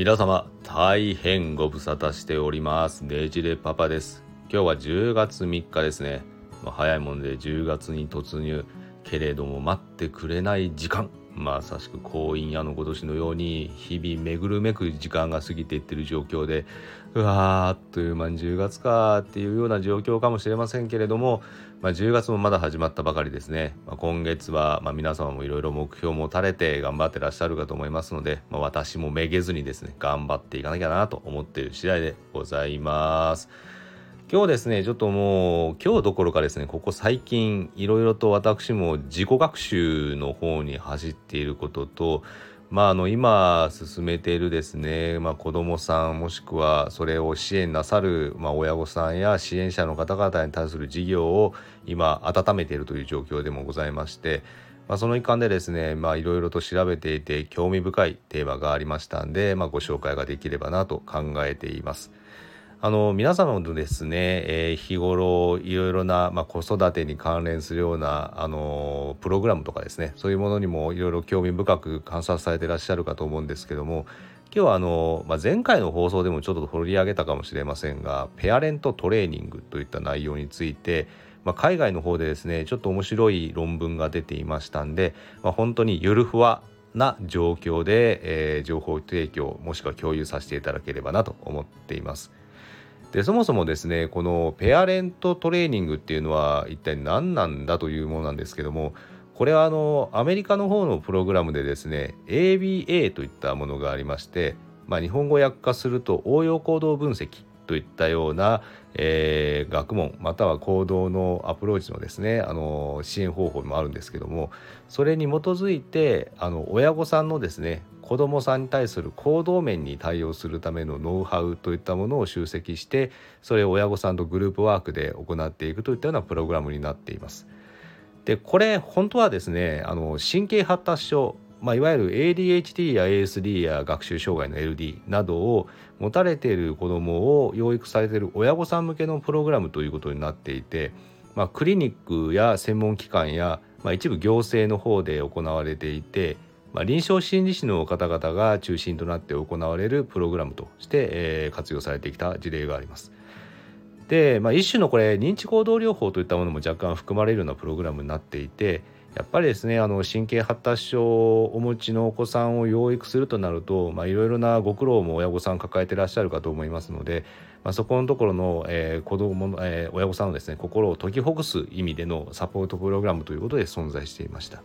皆様大変ご無沙汰しております。ねじれパパです。今日は10月3日ですね、まあ、早いもんで10月に突入。けれども待ってくれない時間。まさしく婚姻屋の今年のように日々巡るめく時間が過ぎていってる状況でうわーあっという間に10月かっていうような状況かもしれませんけれども、まあ、10月もまだ始まったばかりですね、まあ、今月はま皆様もいろいろ目標も垂れて頑張ってらっしゃるかと思いますので、まあ、私もめげずにですね頑張っていかなきゃなと思っている次第でございます。今日ですね、ちょっともう、今日どころかですね、ここ最近、いろいろと私も自己学習の方に走っていることと、まあ、あの今進めているですね、まあ、子どもさんもしくはそれを支援なさる、まあ、親御さんや支援者の方々に対する事業を今温めているという状況でもございまして、まあ、その一環でですねいろいろと調べていて興味深いテーマがありましたんで、まあ、ご紹介ができればなと考えています。あの皆様のですね、えー、日頃いろいろな、まあ、子育てに関連するようなあのプログラムとかですねそういうものにもいろいろ興味深く観察されてらっしゃるかと思うんですけども今日はあの、まあ、前回の放送でもちょっと取り上げたかもしれませんがペアレントトレーニングといった内容について、まあ、海外の方でですねちょっと面白い論文が出ていましたんで、まあ、本当にゆるふわな状況で、えー、情報提供もしくは共有させていただければなと思っています。でそもそもですねこのペアレントトレーニングっていうのは一体何なんだというものなんですけどもこれはあのアメリカの方のプログラムでですね ABA といったものがありまして、まあ、日本語訳化すると応用行動分析といったような、えー、学問または行動のアプローチのですねあの支援方法もあるんですけどもそれに基づいてあの親御さんのですね子どもさんに対する行動面に対応するためのノウハウといったものを集積してそれを親御さんとグループワークで行っていくといったようなプログラムになっています。でこれ本当はですねあの神経発達症まあ、いわゆる ADHD や ASD や学習障害の LD などを持たれている子どもを養育されている親御さん向けのプログラムということになっていて、まあ、クリニックや専門機関や、まあ、一部行政の方で行われていてまあ、臨床心理士の方々が中心となって行われるプログラムとして、えー、活用されてきた事例があります。で、まあ、一種のこれ認知行動療法といったものも若干含まれるようなプログラムになっていてやっぱりですねあの神経発達症をお持ちのお子さんを養育するとなるといろいろなご苦労も親御さん抱えてらっしゃるかと思いますので、まあ、そこのところの、えー、子供の、えー、親御さんのですね心を解きほぐす意味でのサポートプログラムということで存在していました。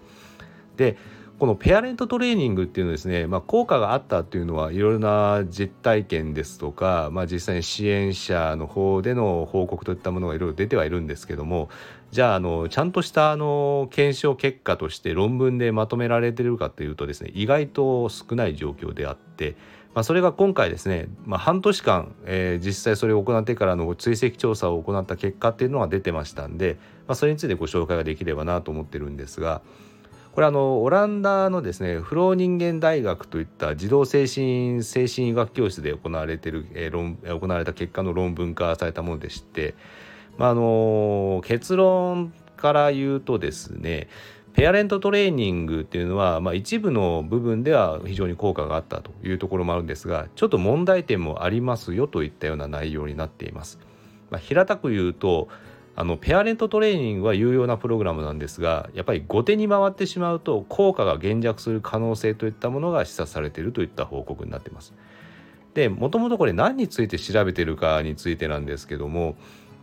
でこのペアレントトレーニングっていうのですね、まあ、効果があったっていうのはいろいろな実体験ですとか、まあ、実際に支援者の方での報告といったものがいろいろ出てはいるんですけどもじゃああのちゃんとしたあの検証結果として論文でまとめられてるかというとですね意外と少ない状況であって。まあ、それが今回ですね、まあ、半年間、えー、実際それを行ってからの追跡調査を行った結果っていうのが出てましたんで、まあ、それについてご紹介ができればなと思ってるんですが、これあのオランダのですねフロー人間大学といった児童精神精神医学教室で行われてる、えー、論行われた結果の論文化されたものでして、まあ、あの結論から言うとですねペアレントトレーニングっていうのは、まあ、一部の部分では非常に効果があったというところもあるんですがちょっと問題点もありますよといったような内容になっています。まあ、平たく言うとあのペアレントトレーニングは有用なプログラムなんですがやっぱり後手に回ってしまうと効果が減弱する可能性といったものが示唆されているといった報告になっています。でもともとこれ何について調べているかについてなんですけども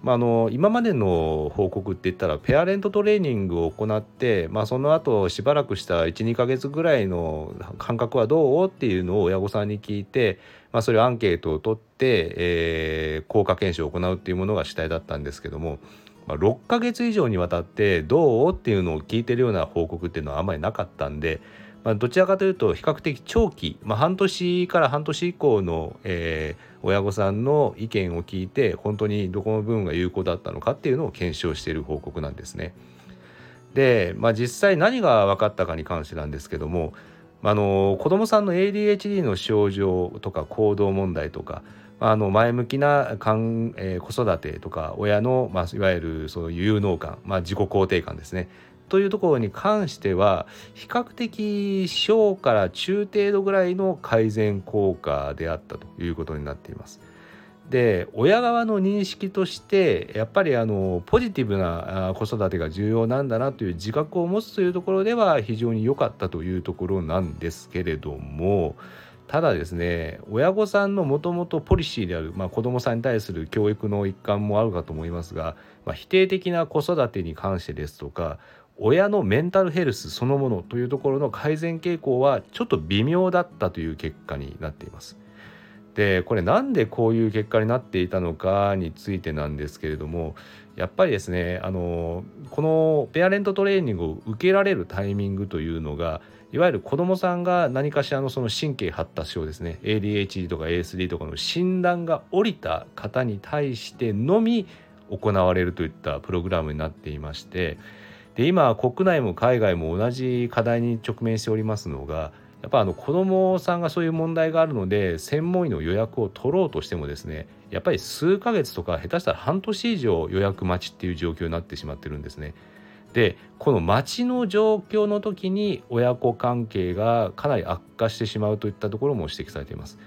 まあ、の今までの報告って言ったらペアレントトレーニングを行って、まあ、その後しばらくした12ヶ月ぐらいの感覚はどう？っていうのを親御さんに聞いて、まあ、それをアンケートを取って、えー、効果検証を行うっていうものが主体だったんですけども、まあ、6ヶ月以上にわたってどう？っていうのを聞いてるような報告っていうのはあんまりなかったんで、まあ、どちらかというと比較的長期、まあ、半年から半年以降の、えー、親御さんの意見を聞いて本当にどこの部分が有効だったのかっていうのを検証している報告なんですね。で、まあ、実際何が分かったかに関してなんですけどもあの子どもさんの ADHD の症状とか行動問題とかあの前向きなかん、え、子育てとか親の、まあ、いわゆるその有能感、まあ、自己肯定感ですねというところに関しては比較的小から中程度ぐらいの改善効果であったということになっています。で親側の認識としてやっぱりあのポジティブな子育てが重要なんだなという自覚を持つというところでは非常に良かったというところなんですけれどもただですね親御さんのもともとポリシーである、まあ、子どもさんに対する教育の一環もあるかと思いますが、まあ、否定的な子育てに関してですとか親のメンタルヘルスそのものというところの改善傾向はちょっと微妙だったという結果になっています。でこれなんでこういう結果になっていたのかについてなんですけれどもやっぱりですねあのこのペアレントトレーニングを受けられるタイミングというのがいわゆる子どもさんが何かしらのその神経発達症ですね ADHD とか ASD とかの診断が下りた方に対してのみ行われるといったプログラムになっていましてで今国内も海外も同じ課題に直面しておりますのがやっぱあの子どもさんがそういう問題があるので専門医の予約を取ろうとしてもですねやっぱり数ヶ月とか下手したら半年以上予約待ちっていう状況になってしまってるんですね。でこの待ちの状況の時に親子関係がかなり悪化してしまうといったところも指摘されています。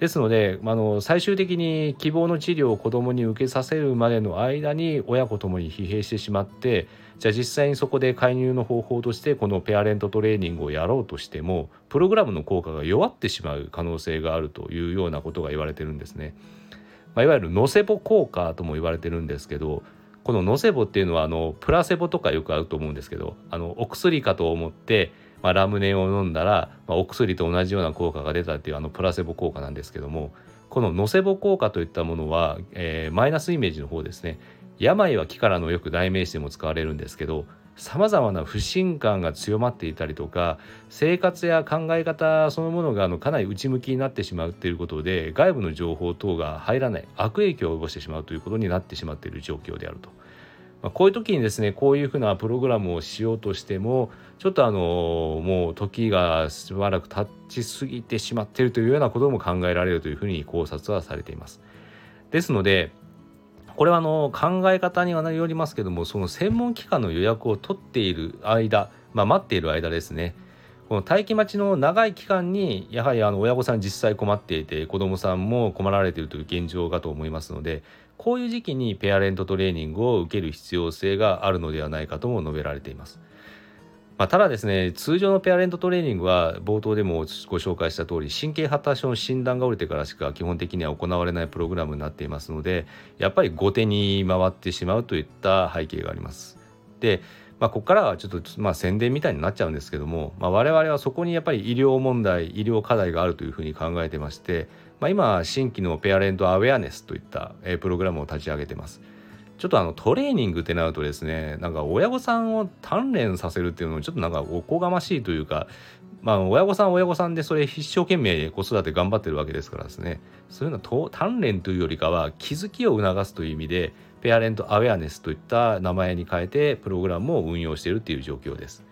ですのであの最終的に希望の治療を子どもに受けさせるまでの間に親子ともに疲弊してしまってじゃあ実際にそこで介入の方法としてこのペアレントトレーニングをやろうとしてもプログラムの効果が弱ってしまう可能性があるというようなことが言われてるんですね。まあ、いわゆるノセボ効果とも言われてるんですけどこのノセボっていうのはあのプラセボとかよくあると思うんですけどあのお薬かと思ってまあ、ラムネを飲んだら、まあ、お薬と同じような効果が出たっていうあのプラセボ効果なんですけどもこのノセボ効果といったものは、えー、マイナスイメージの方ですね病は気からのよく代名詞でも使われるんですけどさまざまな不信感が強まっていたりとか生活や考え方そのものがあのかなり内向きになってしまうということで外部の情報等が入らない悪影響を及ぼしてしまうということになってしまっている状況であると。まあ、こういう時にですねこういうふうなプログラムをしようとしてもちょっとあのもう時がしばらく経ちすぎてしまっているというようなことも考えられるというふうに考察はされています。ですのでこれはあの考え方にはよりますけどもその専門機関の予約を取っている間、まあ、待っている間ですねこの待機待ちの長い期間にやはりあの親御さん実際困っていて子どもさんも困られているという現状かと思いますのでこういう時期にペアレントトレーニングを受ける必要性があるのではないかとも述べられています。まあ、ただですね通常のペアレントトレーニングは冒頭でもご紹介した通り神経発達症の診断が下りてからしか基本的には行われないプログラムになっていますのでやっぱり後手に回ってしまうといった背景があります。でまあ、ここからはちょっとまあ宣伝みたいになっちゃうんですけども、まあ、我々はそこにやっぱり医療問題医療課題があるというふうに考えてまして、まあ、今新規のペアレントアウェアネスといったプログラムを立ち上げてます。ちょっとあのトレーニングってなるとですねなんか親御さんを鍛錬させるっていうのもちょっとなんかおこがましいというかまあ親御さん親御さんでそれ一生懸命子育て頑張ってるわけですからですねそういうのは鍛錬というよりかは気づきを促すという意味でペアレントアウェアネスといった名前に変えてプログラムを運用しているっていう状況です。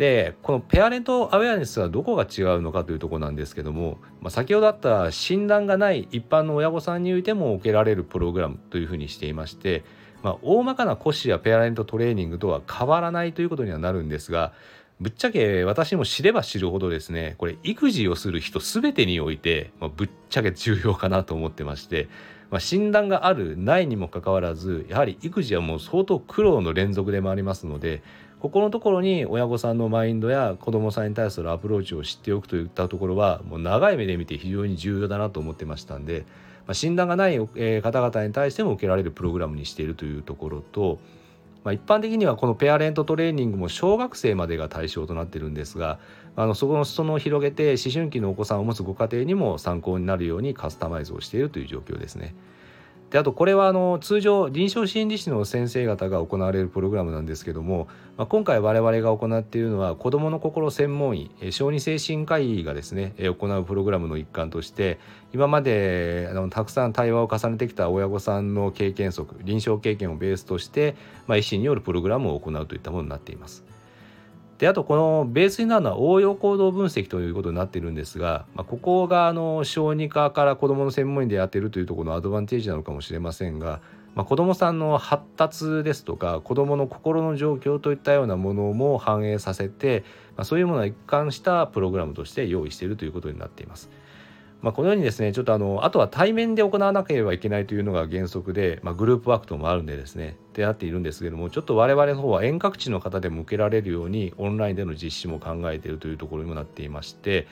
でこのペアレントアウェアネスはどこが違うのかというところなんですけども、まあ、先ほどあった診断がない一般の親御さんにおいても受けられるプログラムというふうにしていまして、まあ、大まかな骨子やペアレントトレーニングとは変わらないということにはなるんですがぶっちゃけ私も知れば知るほどですねこれ育児をする人全てにおいて、まあ、ぶっちゃけ重要かなと思ってまして、まあ、診断があるないにもかかわらずやはり育児はもう相当苦労の連続でもありますのでここのところに親御さんのマインドや子どもさんに対するアプローチを知っておくといったところはもう長い目で見て非常に重要だなと思ってましたんで、まあ、診断がない方々に対しても受けられるプログラムにしているというところと、まあ、一般的にはこのペアレントトレーニングも小学生までが対象となっているんですがあのそこの裾野を広げて思春期のお子さんを持つご家庭にも参考になるようにカスタマイズをしているという状況ですね。であとこれはあの通常臨床心理士の先生方が行われるプログラムなんですけども、まあ、今回我々が行っているのは子どもの心専門医小児精神科医がですね行うプログラムの一環として今まであのたくさん対話を重ねてきた親御さんの経験則臨床経験をベースとして、まあ、医師によるプログラムを行うといったものになっています。であとこのベースになるのは応用行動分析ということになっているんですが、まあ、ここがあの小児科から子どもの専門医でやっているというところのアドバンテージなのかもしれませんがまあ、子どもさんの発達ですとか子どもの心の状況といったようなものも反映させて、まあ、そういうものを一貫したプログラムとして用意しているということになっています。まあ、このようにですねちょっとあのあとは対面で行わなければいけないというのが原則で、まあ、グループワークともあるんでですねってなっているんですけどもちょっと我々の方は遠隔地の方でも受けられるようにオンラインでの実施も考えているというところにもなっていまして、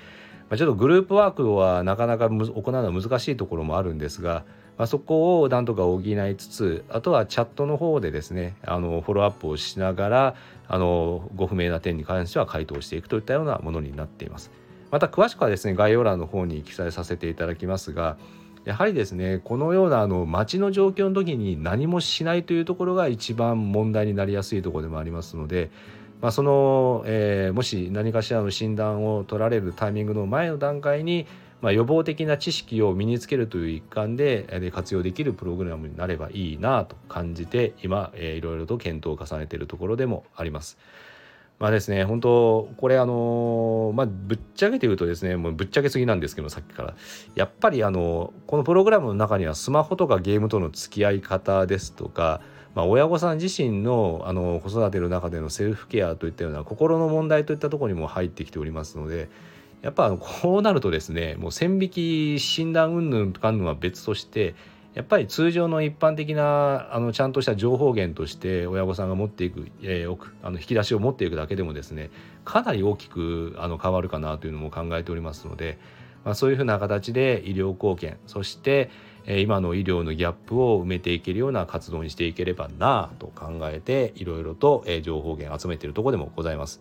まあ、ちょっとグループワークはなかなか行うのは難しいところもあるんですが、まあ、そこをなんとか補いつつあとはチャットの方でですねあのフォローアップをしながらあのご不明な点に関しては回答していくといったようなものになっています。また詳しくはですね概要欄の方に記載させていただきますがやはりですねこのようなあの街の状況の時に何もしないというところが一番問題になりやすいところでもありますので、まあ、その、えー、もし何かしらの診断を取られるタイミングの前の段階にまあ、予防的な知識を身につけるという一環で活用できるプログラムになればいいなと感じて今、えー、いろいろと検討を重ねているところでもあります。まあですね、本当これあのまあ、ぶっちゃけて言うとですね、もうぶっちゃけすぎなんですけど、さっきから。やっぱりあの、このプログラムの中にはスマホとかゲームとの付き合い方ですとか、まあ、親御さん自身のあの子育ての中でのセルフケアといったような心の問題といったところにも入ってきておりますので、やっぱこうなるとですね、もう線引き診断云々とかんのは別として、やっぱり通常の一般的なあのちゃんとした情報源として親御さんが持っていく、えー、あの引き出しを持っていくだけでもですねかなり大きくあの変わるかなというのも考えておりますので、まあ、そういうふうな形で医療貢献そして、えー、今の医療のギャップを埋めていけるような活動にしていければなと考えていろいろと、えー、情報源集めているところでもございます。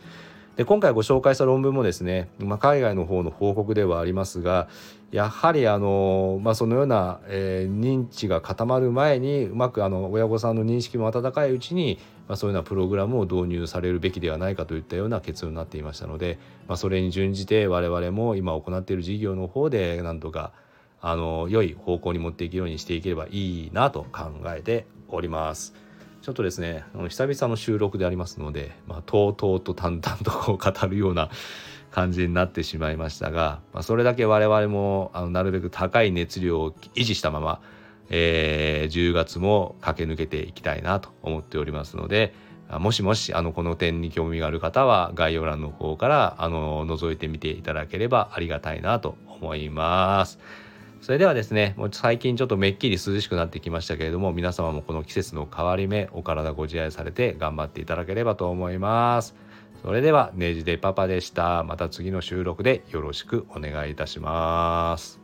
で今回ご紹介した論文もですね、まあ、海外の方の報告ではありますがやはりあの、まあ、そのような、えー、認知が固まる前にうまくあの親御さんの認識も温かいうちに、まあ、そういうようなプログラムを導入されるべきではないかといったような結論になっていましたので、まあ、それに準じて我々も今行っている事業の方でなんとかあの良い方向に持っていけるようにしていければいいなと考えております。ちょっとですね久々の収録でありますので、まあ、とうとうと淡々とこう語るような感じになってしまいましたが、まあ、それだけ我々もあのなるべく高い熱量を維持したまま、えー、10月も駆け抜けていきたいなと思っておりますのでもしもしあのこの点に興味がある方は概要欄の方からあの覗いてみていただければありがたいなと思います。それではですね、もう最近ちょっとめっきり涼しくなってきましたけれども、皆様もこの季節の変わり目、お体ご自愛されて頑張っていただければと思います。それでは、ネジでパパでした。また次の収録でよろしくお願いいたします。